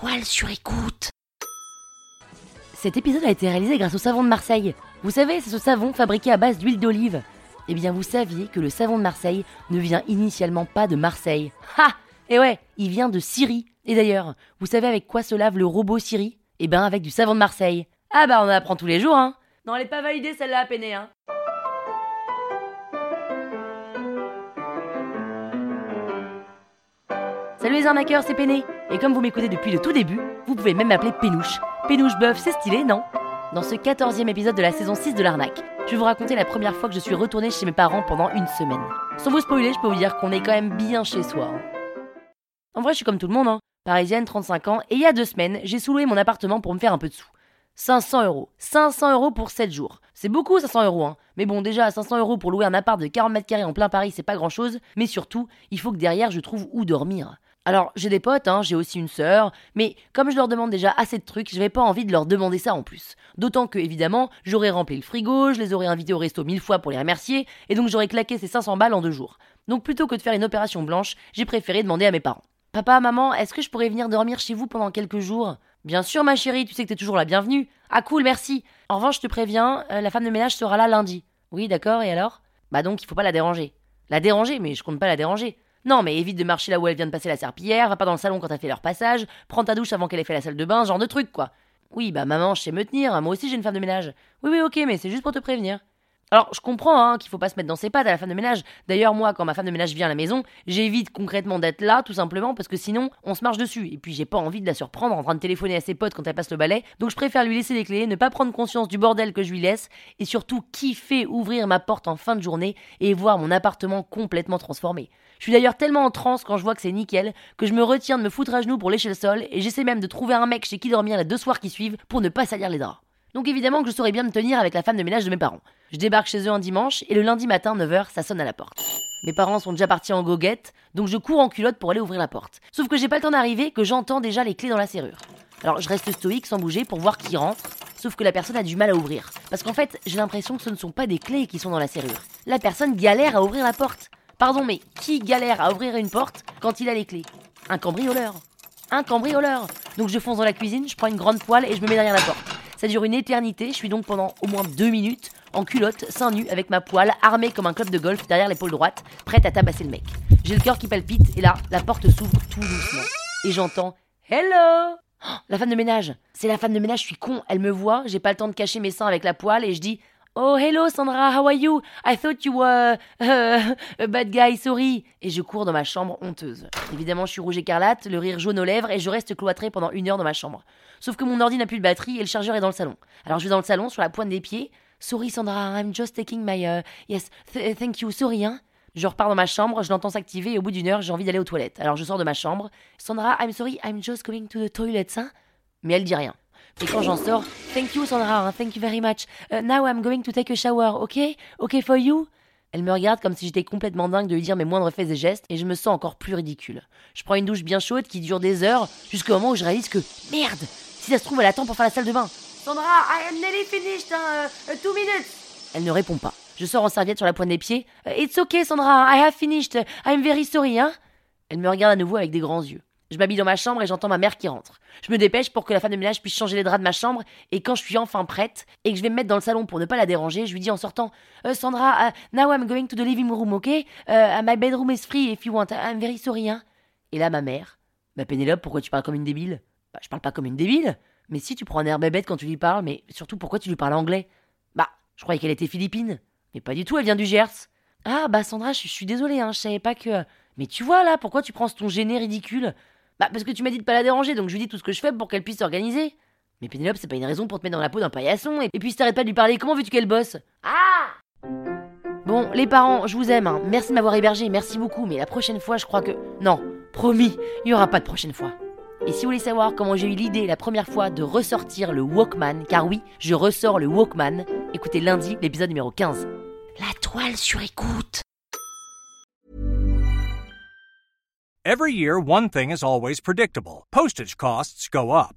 toile sur écoute. Cet épisode a été réalisé grâce au savon de Marseille. Vous savez, c'est ce savon fabriqué à base d'huile d'olive. Eh bien, vous saviez que le savon de Marseille ne vient initialement pas de Marseille. Ha Et ouais, il vient de Syrie. Et d'ailleurs, vous savez avec quoi se lave le robot Syrie? Eh ben, avec du savon de Marseille. Ah bah, on en apprend tous les jours, hein Non, elle est pas validée celle-là, Péné, hein Salut les arnaqueurs, c'est Péné. Et comme vous m'écoutez depuis le tout début, vous pouvez même m'appeler Pénouche. Pénouche Bœuf, c'est stylé, non? Dans ce 14e épisode de la saison 6 de l'arnaque, je vais vous raconter la première fois que je suis retournée chez mes parents pendant une semaine. Sans vous spoiler, je peux vous dire qu'on est quand même bien chez soi. hein. En vrai, je suis comme tout le monde, hein. Parisienne, 35 ans, et il y a deux semaines, j'ai sous-loué mon appartement pour me faire un peu de sous. 500 euros. 500 euros pour 7 jours. C'est beaucoup 500 euros, hein. Mais bon, déjà, à 500 euros pour louer un appart de 40 mètres carrés en plein Paris, c'est pas grand chose. Mais surtout, il faut que derrière, je trouve où dormir. Alors, j'ai des potes, hein, j'ai aussi une sœur, mais comme je leur demande déjà assez de trucs, j'avais pas envie de leur demander ça en plus. D'autant que, évidemment, j'aurais rempli le frigo, je les aurais invités au resto mille fois pour les remercier, et donc j'aurais claqué ces 500 balles en deux jours. Donc plutôt que de faire une opération blanche, j'ai préféré demander à mes parents. Papa, maman, est-ce que je pourrais venir dormir chez vous pendant quelques jours? Bien sûr, ma chérie, tu sais que t'es toujours la bienvenue. Ah cool, merci. En revanche, je te préviens, euh, la femme de ménage sera là lundi. Oui, d'accord, et alors? Bah donc, il faut pas la déranger. La déranger, mais je compte pas la déranger. Non, mais évite de marcher là où elle vient de passer la serpillière, va pas dans le salon quand elle fait leur passage, prends ta douche avant qu'elle ait fait la salle de bain, genre de truc, quoi. Oui, bah maman, je sais me tenir, hein, moi aussi j'ai une femme de ménage. Oui, oui, ok, mais c'est juste pour te prévenir. Alors, je comprends hein, qu'il faut pas se mettre dans ses pattes à la femme de ménage. D'ailleurs, moi, quand ma femme de ménage vient à la maison, j'évite concrètement d'être là, tout simplement, parce que sinon, on se marche dessus. Et puis, j'ai pas envie de la surprendre en train de téléphoner à ses potes quand elle passe le balai. Donc, je préfère lui laisser les clés, ne pas prendre conscience du bordel que je lui laisse, et surtout kiffer ouvrir ma porte en fin de journée et voir mon appartement complètement transformé. Je suis d'ailleurs tellement en transe quand je vois que c'est nickel que je me retiens de me foutre à genoux pour lécher le sol et j'essaie même de trouver un mec chez qui dormir les deux soirs qui suivent pour ne pas salir les draps. Donc évidemment que je saurais bien me tenir avec la femme de ménage de mes parents. Je débarque chez eux un dimanche et le lundi matin 9h ça sonne à la porte. Mes parents sont déjà partis en goguette, donc je cours en culotte pour aller ouvrir la porte. Sauf que j'ai pas le temps d'arriver que j'entends déjà les clés dans la serrure. Alors je reste stoïque sans bouger pour voir qui rentre, sauf que la personne a du mal à ouvrir. Parce qu'en fait, j'ai l'impression que ce ne sont pas des clés qui sont dans la serrure. La personne galère à ouvrir la porte. Pardon, mais qui galère à ouvrir une porte quand il a les clés? Un cambrioleur. Un cambrioleur. Donc je fonce dans la cuisine, je prends une grande poêle et je me mets derrière la porte. Ça dure une éternité, je suis donc pendant au moins deux minutes en culotte, seins nus, avec ma poêle, armée comme un club de golf derrière l'épaule droite, prête à tabasser le mec. J'ai le cœur qui palpite et là, la porte s'ouvre tout doucement. Et j'entends Hello Oh, La femme de ménage. C'est la femme de ménage, je suis con, elle me voit, j'ai pas le temps de cacher mes seins avec la poêle et je dis Oh hello Sandra, how are you? I thought you were uh, a bad guy, sorry. Et je cours dans ma chambre honteuse. Évidemment, je suis rouge écarlate, le rire jaune aux lèvres et je reste cloîtrée pendant une heure dans ma chambre. Sauf que mon ordi n'a plus de batterie et le chargeur est dans le salon. Alors je vais dans le salon sur la pointe des pieds. Sorry Sandra, I'm just taking my uh, yes, th- thank you, sorry hein. Je repars dans ma chambre, je l'entends s'activer et au bout d'une heure, j'ai envie d'aller aux toilettes. Alors je sors de ma chambre. Sandra, I'm sorry, I'm just going to the toilet, hein. Mais elle dit rien. Et quand j'en sors, thank you Sandra, hein, thank you very much. Uh, now I'm going to take a shower, ok? Ok for you? Elle me regarde comme si j'étais complètement dingue de lui dire mes moindres faits et gestes et je me sens encore plus ridicule. Je prends une douche bien chaude qui dure des heures jusqu'au moment où je réalise que merde, si ça se trouve elle attend pour faire la salle de bain. Sandra, I am nearly finished, hein, uh, two minutes. Elle ne répond pas. Je sors en serviette sur la pointe des pieds. Uh, It's okay Sandra, I have finished. I'm very sorry, hein. Elle me regarde à nouveau avec des grands yeux. Je m'habille dans ma chambre et j'entends ma mère qui rentre. Je me dépêche pour que la femme de ménage puisse changer les draps de ma chambre et quand je suis enfin prête et que je vais me mettre dans le salon pour ne pas la déranger, je lui dis en sortant Euh, Sandra, now I'm going to the living room, ok? Uh, my bedroom is free if you want. I'm very sorry, hein? Et là, ma mère, bah Pénélope, pourquoi tu parles comme une débile? Bah, je parle pas comme une débile. Mais si tu prends un air bébête quand tu lui parles, mais surtout pourquoi tu lui parles anglais? Bah, je croyais qu'elle était philippine. Mais pas du tout, elle vient du Gers. Ah, bah Sandra, je suis désolée, hein, je savais pas que. Mais tu vois là, pourquoi tu prends ce ton gêné ridicule? Bah, parce que tu m'as dit de pas la déranger, donc je lui dis tout ce que je fais pour qu'elle puisse s'organiser. Mais Pénélope, c'est pas une raison pour te mettre dans la peau d'un paillasson. Et, et puis si t'arrêtes pas de lui parler, comment veux-tu qu'elle bosse? Ah Bon, les parents, je vous aime. hein. Merci de m'avoir hébergé, merci beaucoup. Mais la prochaine fois, je crois que. Non, promis, il y aura pas de prochaine fois. Et si vous voulez savoir comment j'ai eu l'idée la première fois de ressortir le Walkman, car oui, je ressors le Walkman, écoutez lundi l'épisode numéro 15. La toile sur écoute. Every year, one thing is always predictable postage costs go up.